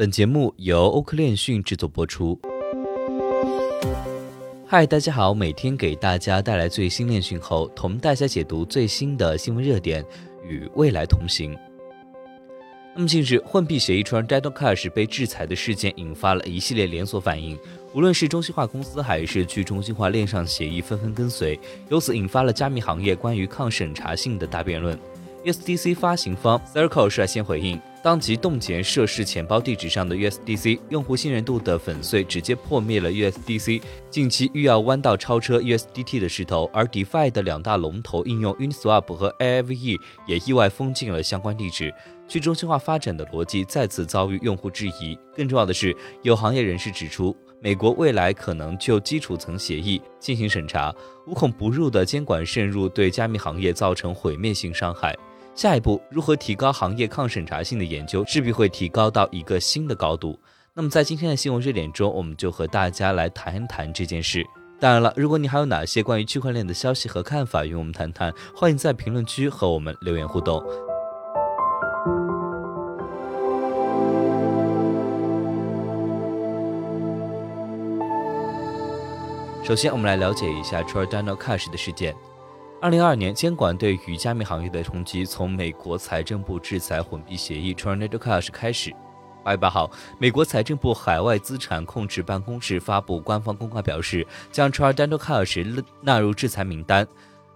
本节目由欧科链讯制作播出。嗨，大家好，每天给大家带来最新链讯后，同大家解读最新的新闻热点，与未来同行。那么近日，混币协议 t r a d e Cash 被制裁的事件引发了一系列连锁反应，无论是中心化公司还是去中心化链上协议纷纷跟随，由此引发了加密行业关于抗审查性的大辩论。S D C 发行方 Circle 率先回应，当即冻结涉事钱包地址上的 USDC，用户信任度的粉碎直接破灭了 USDC 近期欲要弯道超车 USDT 的势头，而 DeFi 的两大龙头应用 Uniswap 和 Aave 也意外封禁了相关地址，去中心化发展的逻辑再次遭遇用户质疑。更重要的是，有行业人士指出，美国未来可能就基础层协议进行审查，无孔不入的监管渗入对加密行业造成毁灭性伤害。下一步如何提高行业抗审查性的研究，势必会提高到一个新的高度。那么在今天的新闻热点中，我们就和大家来谈一谈这件事。当然了，如果你还有哪些关于区块链的消息和看法与我们谈谈，欢迎在评论区和我们留言互动。首先，我们来了解一下 Cardano Cash 的事件。二零二二年，监管对于加密行业的冲击从美国财政部制裁混币协议 Tornado Cash 开始。八月八号，美国财政部海外资产控制办公室发布官方公告，表示将 Tornado Cash 纳入制裁名单。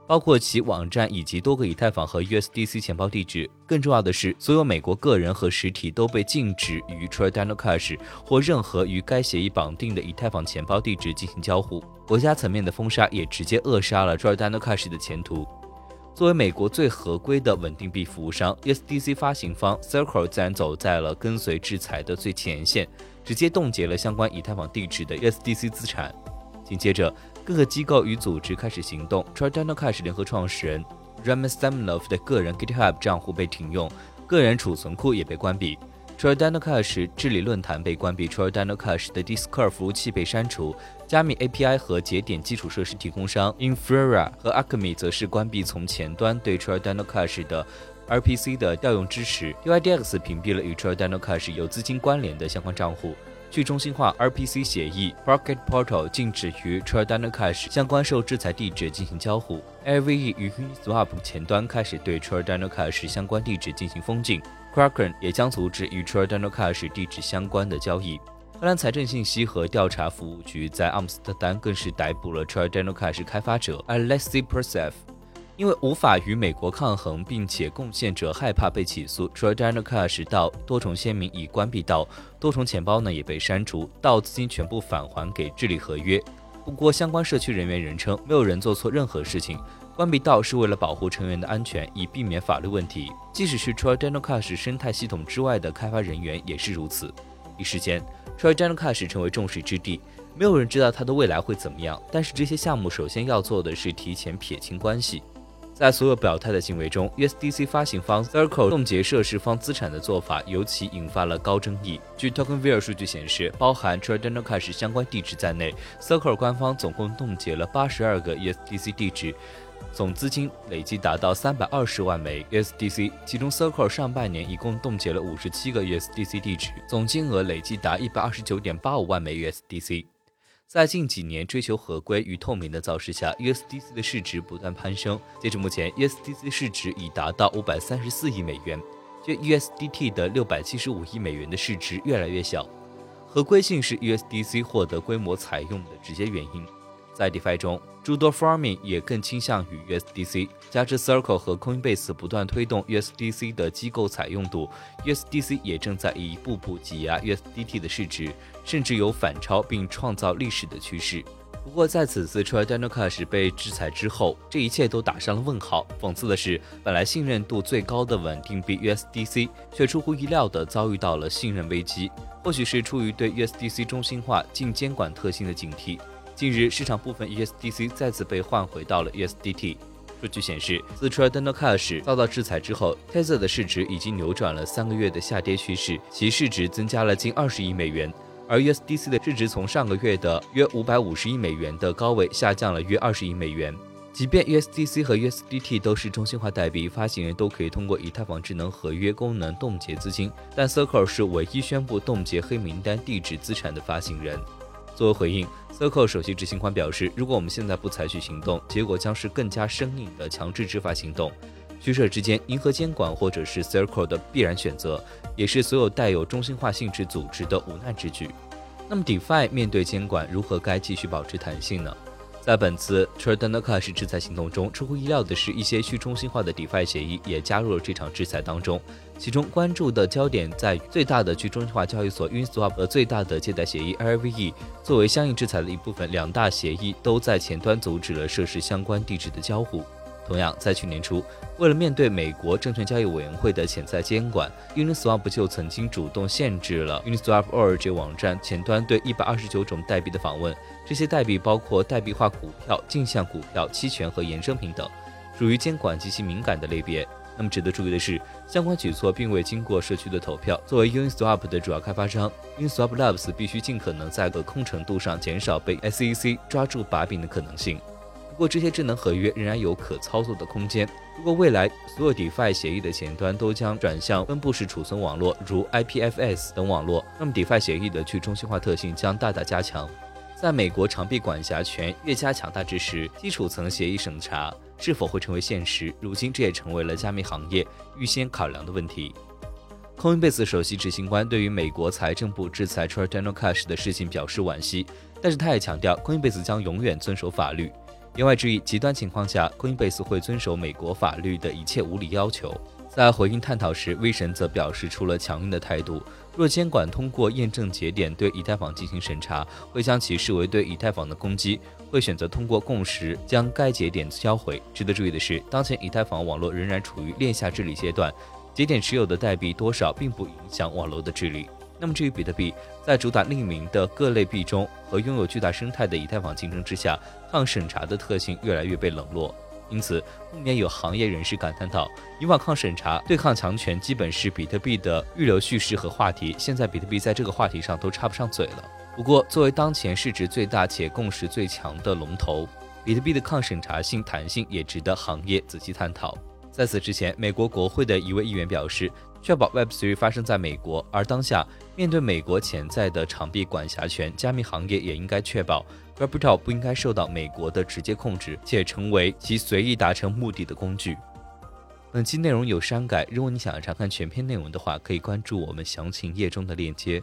包括其网站以及多个以太坊和 USDC 钱包地址。更重要的是，所有美国个人和实体都被禁止与 Tradano Cash 或任何与该协议绑定的以太坊钱包地址进行交互。国家层面的封杀也直接扼杀了 Tradano Cash 的前途。作为美国最合规的稳定币服务商，USDC 发行方 Circle 自然走在了跟随制裁的最前线，直接冻结了相关以太坊地址的 USDC 资产。紧接着，各个机构与组织开始行动。Tradano Cash 联合创始人 Roman Semenov 的个人 GitHub 账户被停用，个人储存库也被关闭。Tradano Cash 治理论坛被关闭，Tradano Cash 的 Discord 服务器被删除。加密 API 和节点基础设施提供商 Infura 和 Alchemy 则是关闭从前端对 Tradano Cash 的 RPC 的调用支持。UIDX 屏蔽了与 Tradano Cash 有资金关联的相关账户。去中心化 RPC 协议 Pocket Portal 禁止与 Tradano Cash 相关受制裁地址进行交互 AVE 与 Uniswap 前端开始对 Tradano Cash 相关地址进行封禁，Kraken 也将阻止与 Tradano Cash 地址相关的交易。荷兰财政信息和调查服务局在阿姆斯特丹更是逮捕了 Tradano Cash 开发者 Alexei Persev。因为无法与美国抗衡，并且贡献者害怕被起诉，Tradano Cash 到多重签名已关闭到多重钱包呢也被删除，到资金全部返还给治理合约。不过，相关社区人员人称，没有人做错任何事情，关闭到是为了保护成员的安全，以避免法律问题。即使是 Tradano Cash 生态系统之外的开发人员也是如此。一时间，Tradano Cash 成为众矢之的，没有人知道它的未来会怎么样。但是这些项目首先要做的是提前撇清关系。在所有表态的行为中，USDC 发行方 Circle 冻结涉事方资产的做法尤其引发了高争议。据 TokenView 数据显示，包含 Tradano Cash 相关地址在内，Circle 官方总共冻结了八十二个 USDC 地址，总资金累计达到三百二十万枚 USDC。其中，Circle 上半年一共冻结了五十七个 USDC 地址，总金额累计达一百二十九点八五万枚 USDC。在近几年追求合规与透明的造势下，USDC 的市值不断攀升。截至目前，USDC 市值已达到五百三十四亿美元，约 USDT 的六百七十五亿美元的市值越来越小。合规性是 USDC 获得规模采用的直接原因。在 DeFi 中，诸多 Farming 也更倾向于 USDC，加之 Circle 和 Coinbase 不断推动 USDC 的机构采用度，USDC 也正在一步步挤压 USDT 的市值，甚至有反超并创造历史的趋势。不过，在此次 Tradano Cash 被制裁之后，这一切都打上了问号。讽刺的是，本来信任度最高的稳定币 USDC，却出乎意料地遭遇到了信任危机。或许是出于对 USDC 中心化、近监管特性的警惕。近日，市场部分 USDC 再次被换回到了 USDT。数据显示，自 Tradano Cash 遭到制裁之后，Tether 的市值已经扭转了三个月的下跌趋势，其市值增加了近二十亿美元。而 USDC 的市值从上个月的约五百五十亿美元的高位下降了约二十亿美元。即便 USDC 和 USDT 都是中心化代币，发行人都可以通过以太坊智能合约功能冻结资金，但 Circle 是唯一宣布冻结黑名单地址资产的发行人。作为回应，Circle 首席执行官表示：“如果我们现在不采取行动，结果将是更加生硬的强制执法行动。取舍之间，迎合监管或者是 Circle 的必然选择，也是所有带有中心化性质组织的无奈之举。那么，DeFi 面对监管，如何该继续保持弹性呢？”在本次 t r a d e n o Cash 制裁行动中，出乎意料的是，一些去中心化的 DeFi 协议也加入了这场制裁当中。其中关注的焦点在于最大的去中心化交易所 Uniswap 和最大的借贷协议 LVE 作为相应制裁的一部分，两大协议都在前端阻止了涉事相关地址的交互。同样，在去年初，为了面对美国证券交易委员会的潜在监管，Uniswap 就曾经主动限制了 Uniswap.org 网站前端对一百二十九种代币的访问。这些代币包括代币化股票、镜像股票、期权和衍生品等，属于监管极其敏感的类别。那么值得注意的是，相关举措并未经过社区的投票。作为 Uniswap 的主要开发商，Uniswap Labs 必须尽可能在可控程度上减少被 SEC 抓住把柄的可能性。不过，这些智能合约仍然有可操作的空间。如果未来所有 DeFi 协议的前端都将转向分布式储存网络，如 IPFS 等网络，那么 DeFi 协议的去中心化特性将大大加强。在美国长臂管辖权越加强大之时，基础层协议审查是否会成为现实？如今，这也成为了加密行业预先考量的问题。Coinbase 首席执行官对于美国财政部制裁 t r a d e n o Cash 的事情表示惋惜，但是他也强调，Coinbase 将永远遵守法律。言外之意，极端情况下，Coinbase 会遵守美国法律的一切无理要求。在回应探讨时，威神则表示出了强硬的态度：若监管通过验证节点对以太坊进行审查，会将其视为对以太坊的攻击，会选择通过共识将该节点销毁。值得注意的是，当前以太坊网络仍然处于链下治理阶段，节点持有的代币多少并不影响网络的治理。那么，至于比特币，在主打匿名的各类币中和拥有巨大生态的以太坊竞争之下，抗审查的特性越来越被冷落。因此，不免有行业人士感叹道：“以往抗审查、对抗强权，基本是比特币的预留叙事和话题。现在，比特币在这个话题上都插不上嘴了。”不过，作为当前市值最大且共识最强的龙头，比特币的抗审查性弹性也值得行业仔细探讨。在此之前，美国国会的一位议员表示。确保 Web3 发生在美国，而当下面对美国潜在的长臂管辖权，加密行业也应该确保 Web2 不应该受到美国的直接控制，且成为其随意达成目的的工具。本期内容有删改，如果你想要查看全篇内容的话，可以关注我们详情页中的链接。